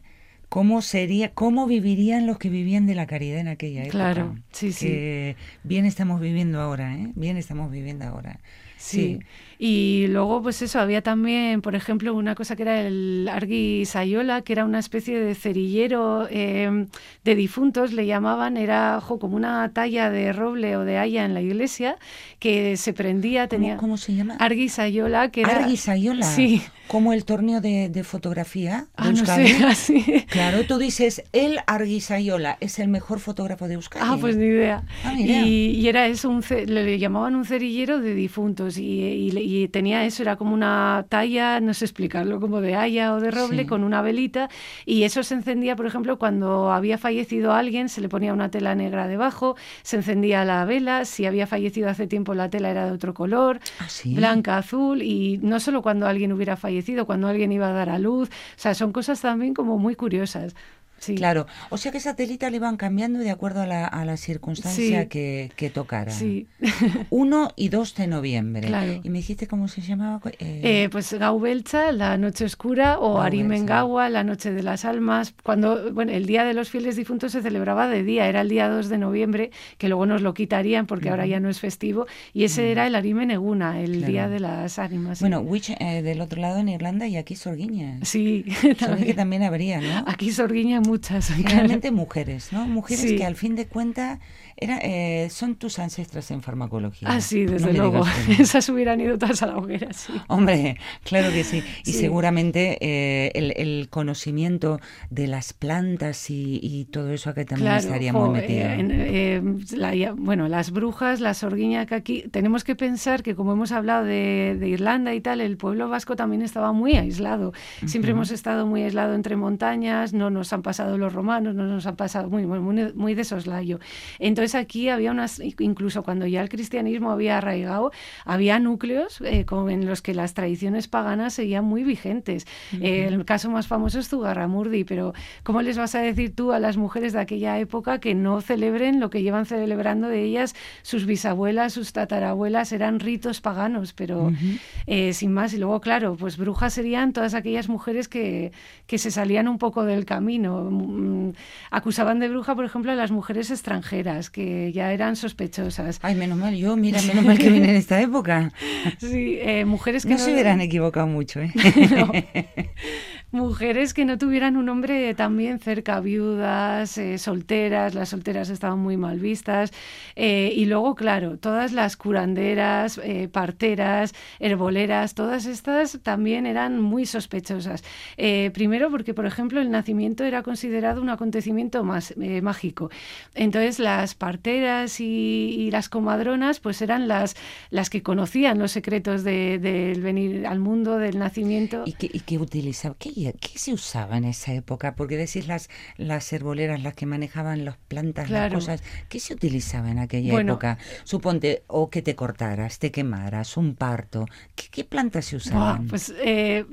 Speaker 1: Cómo sería, cómo vivirían los que vivían de la caridad en aquella época.
Speaker 4: Claro, sí, sí.
Speaker 1: Bien estamos viviendo ahora, ¿eh? Bien estamos viviendo ahora.
Speaker 4: Sí. Y luego, pues eso, había también, por ejemplo, una cosa que era el Argui Sayola, que era una especie de cerillero eh, de difuntos, le llamaban, era jo, como una talla de roble o de haya en la iglesia, que se prendía,
Speaker 1: ¿Cómo,
Speaker 4: tenía...
Speaker 1: cómo se llama?
Speaker 4: Argui Sayola, que era...
Speaker 1: Arguisayola.
Speaker 4: Sí.
Speaker 1: Como el torneo de, de fotografía de
Speaker 4: Ah, no sé, así.
Speaker 1: Claro, tú dices, el Arguisayola es el mejor fotógrafo de Euskadi.
Speaker 4: Ah, pues ni idea.
Speaker 1: Ah, mira.
Speaker 4: y, y era eso, un le, llamaban un cerillero de difuntos y, y le- y tenía eso, era como una talla, no sé explicarlo, como de haya o de roble
Speaker 1: Sí.
Speaker 4: con una velita y eso se encendía, por ejemplo, cuando había fallecido alguien, se le ponía una tela negra debajo, se encendía la vela, si había fallecido hace tiempo la tela era de otro color,
Speaker 1: Ah, sí.
Speaker 4: blanca, azul y no solo cuando alguien hubiera fallecido, cuando alguien iba a dar a luz, o sea, son cosas también como muy curiosas. Sí.
Speaker 1: Claro, o sea que esa telita le iban cambiando de acuerdo a la, a la circunstancia
Speaker 4: Sí.
Speaker 1: que, que tocara.
Speaker 4: Sí.
Speaker 1: 1 y 2 de noviembre.
Speaker 4: Claro.
Speaker 1: ¿Y me dijiste cómo se llamaba? Eh,
Speaker 4: Eh, pues Gau Belcha, la noche oscura, o Arimengawa, la noche de las almas. Cuando, bueno, el día de los fieles difuntos se celebraba de día, era el día 2 de noviembre, que luego nos lo quitarían porque ahora ya no es festivo, y ese era el Arimeneguna, el
Speaker 1: Claro.
Speaker 4: día de las ánimas.
Speaker 1: bueno, Witch eh, del otro lado en Irlanda y aquí Sorguiña.
Speaker 4: sí,
Speaker 1: Sorguiña que
Speaker 4: también.
Speaker 1: también habría, ¿no?
Speaker 4: Aquí Sorguiña muchas.
Speaker 1: Generalmente mujeres, ¿no? Mujeres
Speaker 4: Sí.
Speaker 1: que al fin de cuentas era, eh, son tus ancestras en farmacología.
Speaker 4: Ah, sí, desde luego.
Speaker 1: que.
Speaker 4: Esas hubieran ido todas a la hoguera, sí.
Speaker 1: Hombre, claro que sí. Y
Speaker 4: Sí.
Speaker 1: seguramente eh, el, el conocimiento de las plantas y, y todo eso acá también
Speaker 4: Claro,
Speaker 1: estaría
Speaker 4: jo,
Speaker 1: muy
Speaker 4: eh,
Speaker 1: metido.
Speaker 4: en- eh, la- ya- bueno, las brujas, la sorguiña que aquí, tenemos que pensar que como hemos hablado de, de Irlanda y tal, el pueblo vasco también estaba muy aislado. Siempre hemos estado muy aislado entre montañas, no nos han pasado los romanos, no nos han pasado muy, muy, muy, muy de soslayo. Entonces aquí había unas, incluso cuando ya el cristianismo había arraigado, había núcleos eh, como en los que las tradiciones paganas seguían muy vigentes. Eh, el caso más famoso es Zugarramurdi, pero ¿cómo les vas a decir tú a las mujeres de aquella época que no celebren lo que llevan celebrando de ellas sus bisabuelas, sus tatarabuelas? Eran ritos paganos, pero eh, sin más. Y luego, claro, pues brujas serían todas aquellas mujeres que, que se salían un poco del camino. Mm, Acusaban de bruja, por ejemplo, a las mujeres extranjeras, que ya eran sospechosas.
Speaker 1: Ay, menos mal yo, mira, menos mal que vine en esta época.
Speaker 4: Sí, eh, mujeres que
Speaker 1: No se hubieran equivocado mucho, ¿eh?
Speaker 4: No. Mujeres que no tuvieran un hombre también cerca, viudas, eh, solteras, las solteras estaban muy mal vistas. eh, y luego, claro, todas las curanderas, eh, parteras, herboleras, todas estas también eran muy sospechosas. Primero porque, por ejemplo, el nacimiento era considerado un acontecimiento más, mágico. Entonces, las parteras y, las comadronas, pues eran las, las que conocían los secretos de- del venir al mundo, del nacimiento.
Speaker 1: ¿Y qué, y qué utilizaba? ¿Qué, qué se usaba en esa época? Porque decís las, las herboleras, las que manejaban las plantas,
Speaker 4: Claro.
Speaker 1: las cosas. ¿Qué se utilizaba en aquella
Speaker 4: Bueno.
Speaker 1: época? Suponte, o que te cortaras, te quemaras, un parto. ¿Qué, qué plantas se usaban?
Speaker 4: pues eh,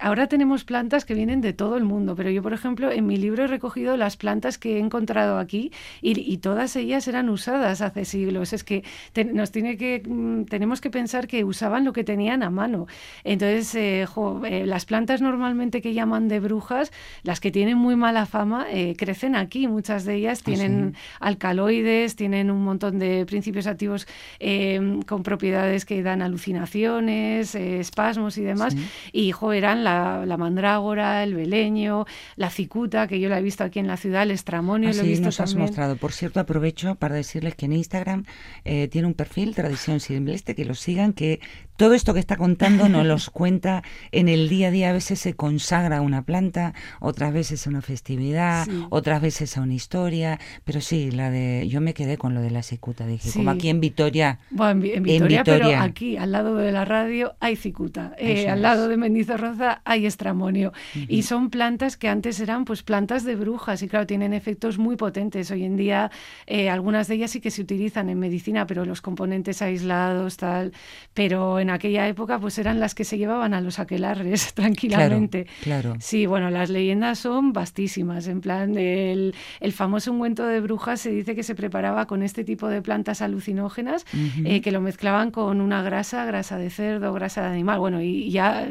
Speaker 4: ahora tenemos plantas que vienen de todo el mundo, pero yo, por ejemplo, en mi libro he recogido las plantas que he encontrado aquí y, y todas ellas eran usadas hace siglos. Es que te- nos tiene que mm, tenemos que pensar que usaban lo que tenían a mano. Entonces, eh, jo, eh, las plantas normalmente que llaman de brujas, las que tienen muy mala fama, eh, crecen aquí. Muchas de ellas
Speaker 1: Ah,
Speaker 4: tienen alcaloides, tienen un montón de principios activos eh, con propiedades que dan alucinaciones, eh, espasmos y demás.
Speaker 1: Sí.
Speaker 4: Y jo, eran la, la mandrágora, el beleño, la cicuta, que yo la he visto aquí en la ciudad, el estramonio, lo he
Speaker 1: Así
Speaker 4: visto
Speaker 1: Ah, nos has mostrado. Por cierto, aprovecho para decirles que en Instagram tiene un perfil, Tradición Silvestre, que lo sigan, que todo esto que está contando nos los cuenta en el día a día. A veces se consagra a una planta, otras veces a una festividad,
Speaker 4: Sí.
Speaker 1: otras veces a una historia. Pero sí, la de yo me quedé con lo de la cicuta. Dije,
Speaker 4: Sí.
Speaker 1: como aquí en Vitoria.
Speaker 4: Bueno, en, Vi- en Vitoria, pero
Speaker 1: Vitoria.
Speaker 4: aquí, al lado de la radio, hay cicuta. Eh, al lado de Mendizorroza hay estramonio. Y son plantas que antes eran pues plantas de brujas y claro, tienen efectos muy potentes. Hoy en día eh, algunas de ellas sí que se utilizan en medicina, pero los componentes aislados, tal. Pero en aquella época pues eran las que se llevaban a los aquelarres tranquilamente.
Speaker 1: claro.
Speaker 4: Sí, bueno, las leyendas son vastísimas. En plan, el, el famoso ungüento de brujas se dice que se preparaba con este tipo de plantas alucinógenas, eh, que lo mezclaban con una grasa, grasa de cerdo, grasa de animal. Bueno, y ya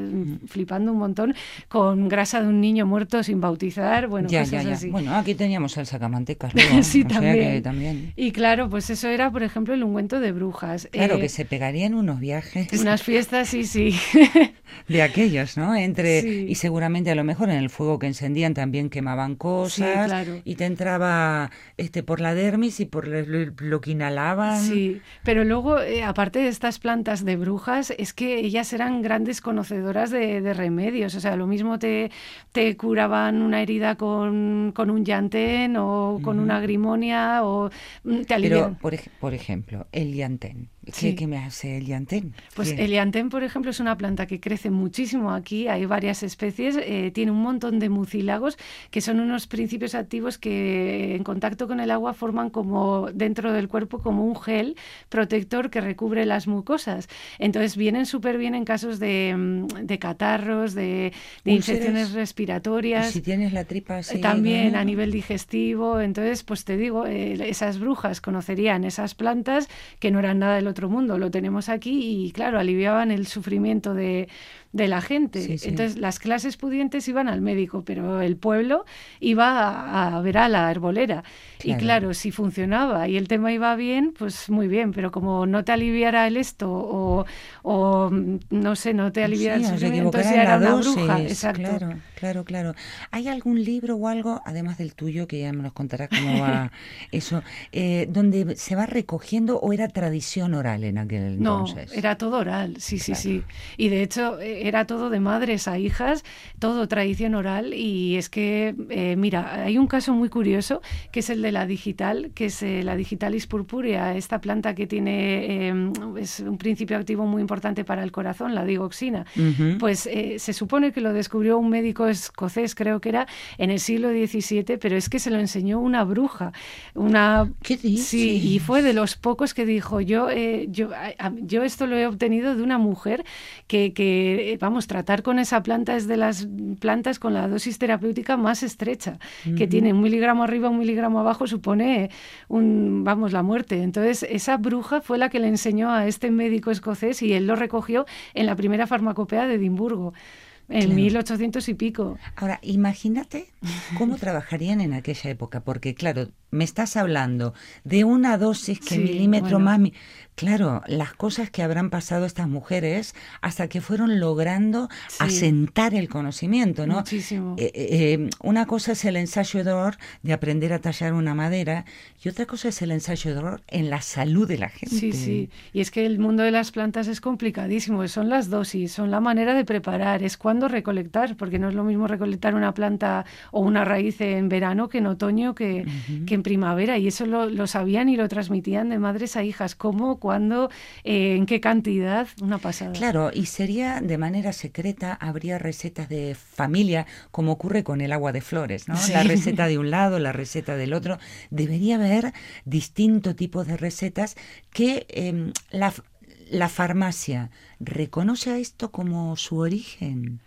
Speaker 4: flipando un montón, con grasa de un niño muerto sin bautizar. Bueno,
Speaker 1: ya,
Speaker 4: cosas
Speaker 1: ya, ya.
Speaker 4: así.
Speaker 1: Bueno, aquí teníamos salsa camantecas. luego,
Speaker 4: sí, también.
Speaker 1: que también.
Speaker 4: Y claro, pues eso era, por ejemplo, el ungüento de brujas.
Speaker 1: Claro,
Speaker 4: Eh,
Speaker 1: que se pegarían unos viajes.
Speaker 4: Unas fiestas, sí, sí.
Speaker 1: de aquellos, ¿no? Entre
Speaker 4: Sí.
Speaker 1: y seguramente a lo mejor en el fuego que encendían también quemaban cosas
Speaker 4: claro.
Speaker 1: y te entraba este por la dermis y por lo, que inhalaban.
Speaker 4: Sí, pero luego, eh, aparte de estas plantas de brujas, es que ellas eran grandes conocedoras de, de remedios. O sea, lo mismo te, te curaban una herida con, con un llantén o con una grimonia o mm, te
Speaker 1: Pero
Speaker 4: aliviaban.
Speaker 1: por, ej- por ejemplo, el llantén. ¿Qué,
Speaker 4: Sí.
Speaker 1: qué me hace el llantén?
Speaker 4: Pues el llantén, por ejemplo, es una planta que crece muchísimo aquí, hay varias especies, eh, tiene un montón de mucílagos, que son unos principios activos que en contacto con el agua forman como dentro del cuerpo como un gel protector que recubre las mucosas. Entonces vienen súper bien en casos de, mm, de catarros, de, de infecciones
Speaker 1: Y
Speaker 4: respiratorias.
Speaker 1: si tienes la tripa
Speaker 4: Eh,
Speaker 1: así,
Speaker 4: También
Speaker 1: ¿no?
Speaker 4: a nivel digestivo, entonces, pues te digo, eh, esas brujas conocerían esas plantas que no eran nada del otro mundo, lo tenemos aquí y claro, aliviaban el sufrimiento de, de la gente.
Speaker 1: Sí, sí.
Speaker 4: Entonces, las clases pudientes iban al médico, pero el pueblo iba a, a ver a la herbolera. Y
Speaker 1: Claro.
Speaker 4: claro, si funcionaba y el tema iba bien, pues muy bien, pero como no te aliviara el esto o, o mm, no sé, no te aliviara
Speaker 1: Sí,
Speaker 4: el sufrimiento, entonces ya era una bruja. Exacto.
Speaker 1: Claro, claro, claro. ¿Hay algún libro o algo, además del tuyo, que ya me nos contarás cómo va eso, eh, donde se va recogiendo o era tradición oral en aquel
Speaker 4: No,
Speaker 1: entonces?
Speaker 4: era todo oral, sí, sí,
Speaker 1: Claro.
Speaker 4: sí. Y de hecho eh, era todo de madres a hijas, todo tradición oral. Y es que, eh, mira, hay un caso muy curioso que es el de la digital, que es eh, la digitalis purpúrea, esta planta que tiene, eh, es un principio activo muy importante para el corazón, la digoxina. Pues eh, se supone que lo descubrió un médico escocés, creo que era, en el siglo XVII, pero es que se lo enseñó una bruja. Una,
Speaker 1: ¿Qué dices?
Speaker 4: Sí, y fue de los pocos que dijo, yo, eh, yo, a- yo esto lo he obtenido de una mujer que, que, eh, vamos, tratar con esa planta es de las plantas con la dosis terapéutica más estrecha, que tiene un miligramo arriba, un miligramo abajo, supone un, vamos, la muerte. Entonces, esa bruja fue la que le enseñó a este médico escocés y él lo recogió en la primera farmacopea de Edimburgo, en
Speaker 1: Claro.
Speaker 4: 1800 y pico.
Speaker 1: Ahora, imagínate cómo trabajarían en aquella época, porque claro, me estás hablando de una dosis que
Speaker 4: Sí,
Speaker 1: milímetro
Speaker 4: bueno.
Speaker 1: más... mi- Claro, las cosas que habrán pasado estas mujeres hasta que fueron logrando
Speaker 4: Sí.
Speaker 1: asentar el conocimiento, ¿no?
Speaker 4: Muchísimo.
Speaker 1: Eh, eh, una cosa es el ensayo de error de aprender a tallar una madera y otra cosa es el ensayo de error en la salud de la gente.
Speaker 4: Sí, sí. Y es que el mundo de las plantas es complicadísimo. Son las dosis, son la manera de preparar, es cuándo recolectar, porque no es lo mismo recolectar una planta o una raíz en verano que en otoño que, que en primavera. Y eso lo, lo sabían y lo transmitían de madres a hijas. ¿Cómo, cuándo, eh, en qué cantidad? Una pasada.
Speaker 1: Claro, y sería de manera secreta, habría recetas de familia, como ocurre con el agua de flores, ¿no?
Speaker 4: Sí.
Speaker 1: La receta de un lado, la receta del otro. Debería haber distintos tipos de recetas que em, la, la farmacia reconoce a esto como su origen.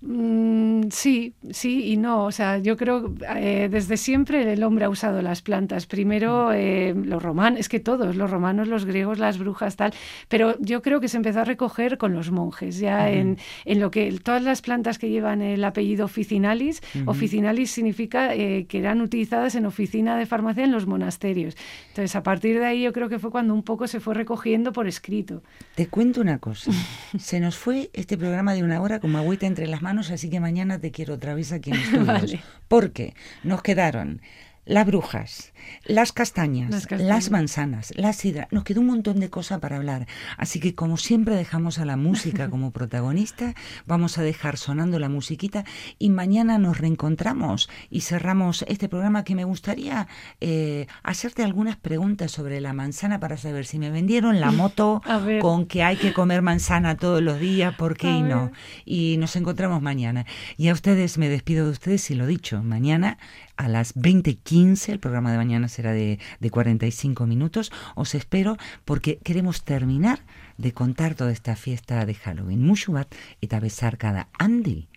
Speaker 4: Mm, sí, sí y no. O sea, yo creo eh, desde siempre el hombre ha usado las plantas. Primero eh, los romanos, es que todos, los romanos, los griegos, las brujas, tal. Pero yo creo que se empezó a recoger con los monjes, ya en, en lo que todas las plantas que llevan el apellido officinalis, officinalis significa eh, que eran utilizadas en oficina de farmacia en los monasterios. Entonces, a partir de ahí yo creo que fue cuando un poco se fue recogiendo por escrito.
Speaker 1: Te cuento una cosa. Se nos fue este programa de una hora como agüita entre las manos, así que mañana te quiero otra vez aquí en estudios.
Speaker 4: Vale.
Speaker 1: Porque nos quedaron las brujas, las castañas,
Speaker 4: Las
Speaker 1: las,
Speaker 4: castañas.
Speaker 1: manzanas, la sidra. Nos quedó un montón de cosas para hablar. Así que como siempre dejamos a la música como protagonista, vamos a dejar sonando la musiquita y mañana nos reencontramos y cerramos este programa que me gustaría eh, hacerte algunas preguntas sobre la manzana para saber si me vendieron la moto con que hay que comer manzana todos los días, ¿por qué y no? Y nos encontramos mañana. Y a ustedes me despido de ustedes y lo dicho, mañana a las 20.15, el programa de mañana será de, de 45 minutos, os espero porque queremos terminar de contar toda esta fiesta de Halloween. Mucho bat y besar cada Andy,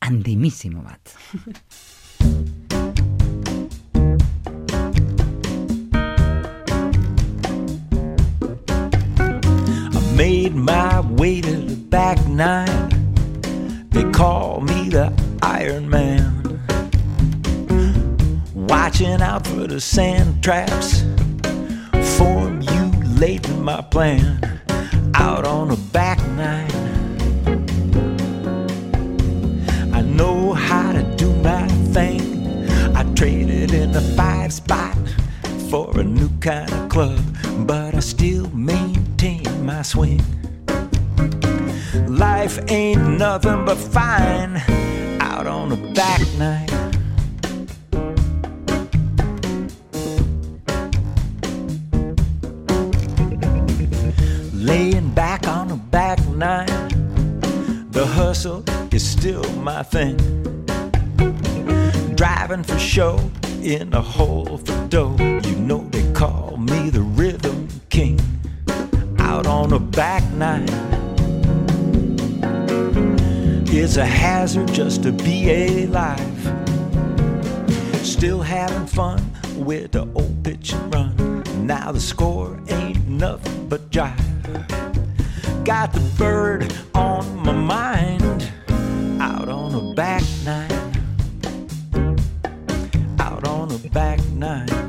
Speaker 1: andimísimo bat.
Speaker 8: I made my way to the back nine. They call me the Iron Man. Watching out for the sand traps. Formulating my plan out on a back nine. I know how to do my thing. I traded in the five spot for a new kind of club, but I still maintain my swing. Life ain't nothing but fine out on a back nine. The hustle is still my thing. Driving for show in a hole for dough. You know they call me the rhythm king. Out on a back nine. It's a hazard just to be alive. Still having fun with the old pitch and run. Now the score ain't nothing but jive. Got the bird on my mind. Out on a back nine. Out on a back nine.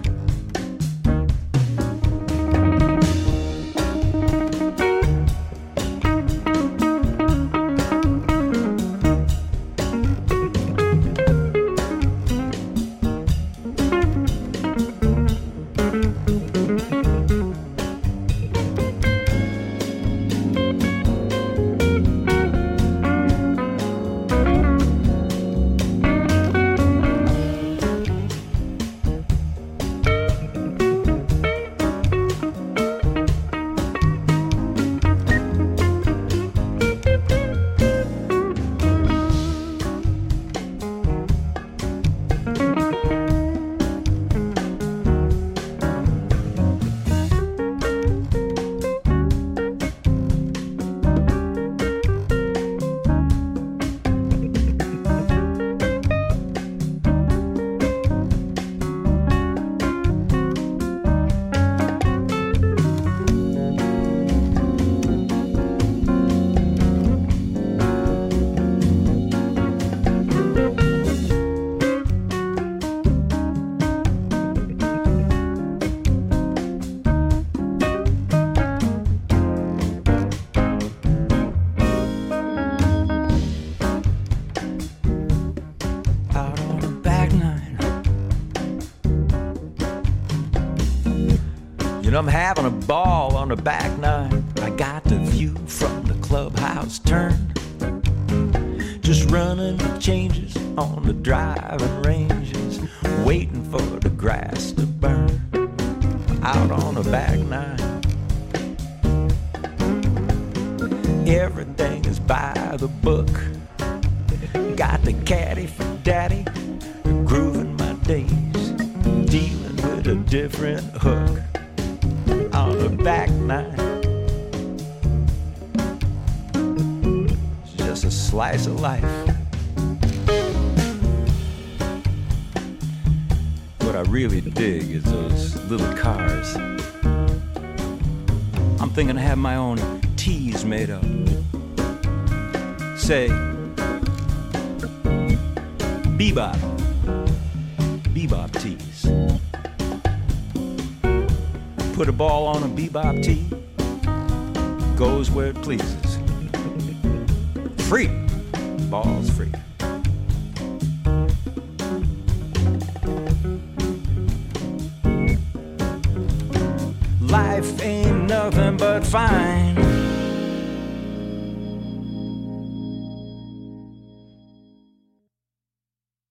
Speaker 8: I'm having a ball on the back nine. I got the view from the clubhouse turn. Just running the changes on the driving ranges, waiting for the grass to Thinking I have my own teas made up. Say, bebop, bebop tees. Put a ball on a bebop tee, goes where it pleases.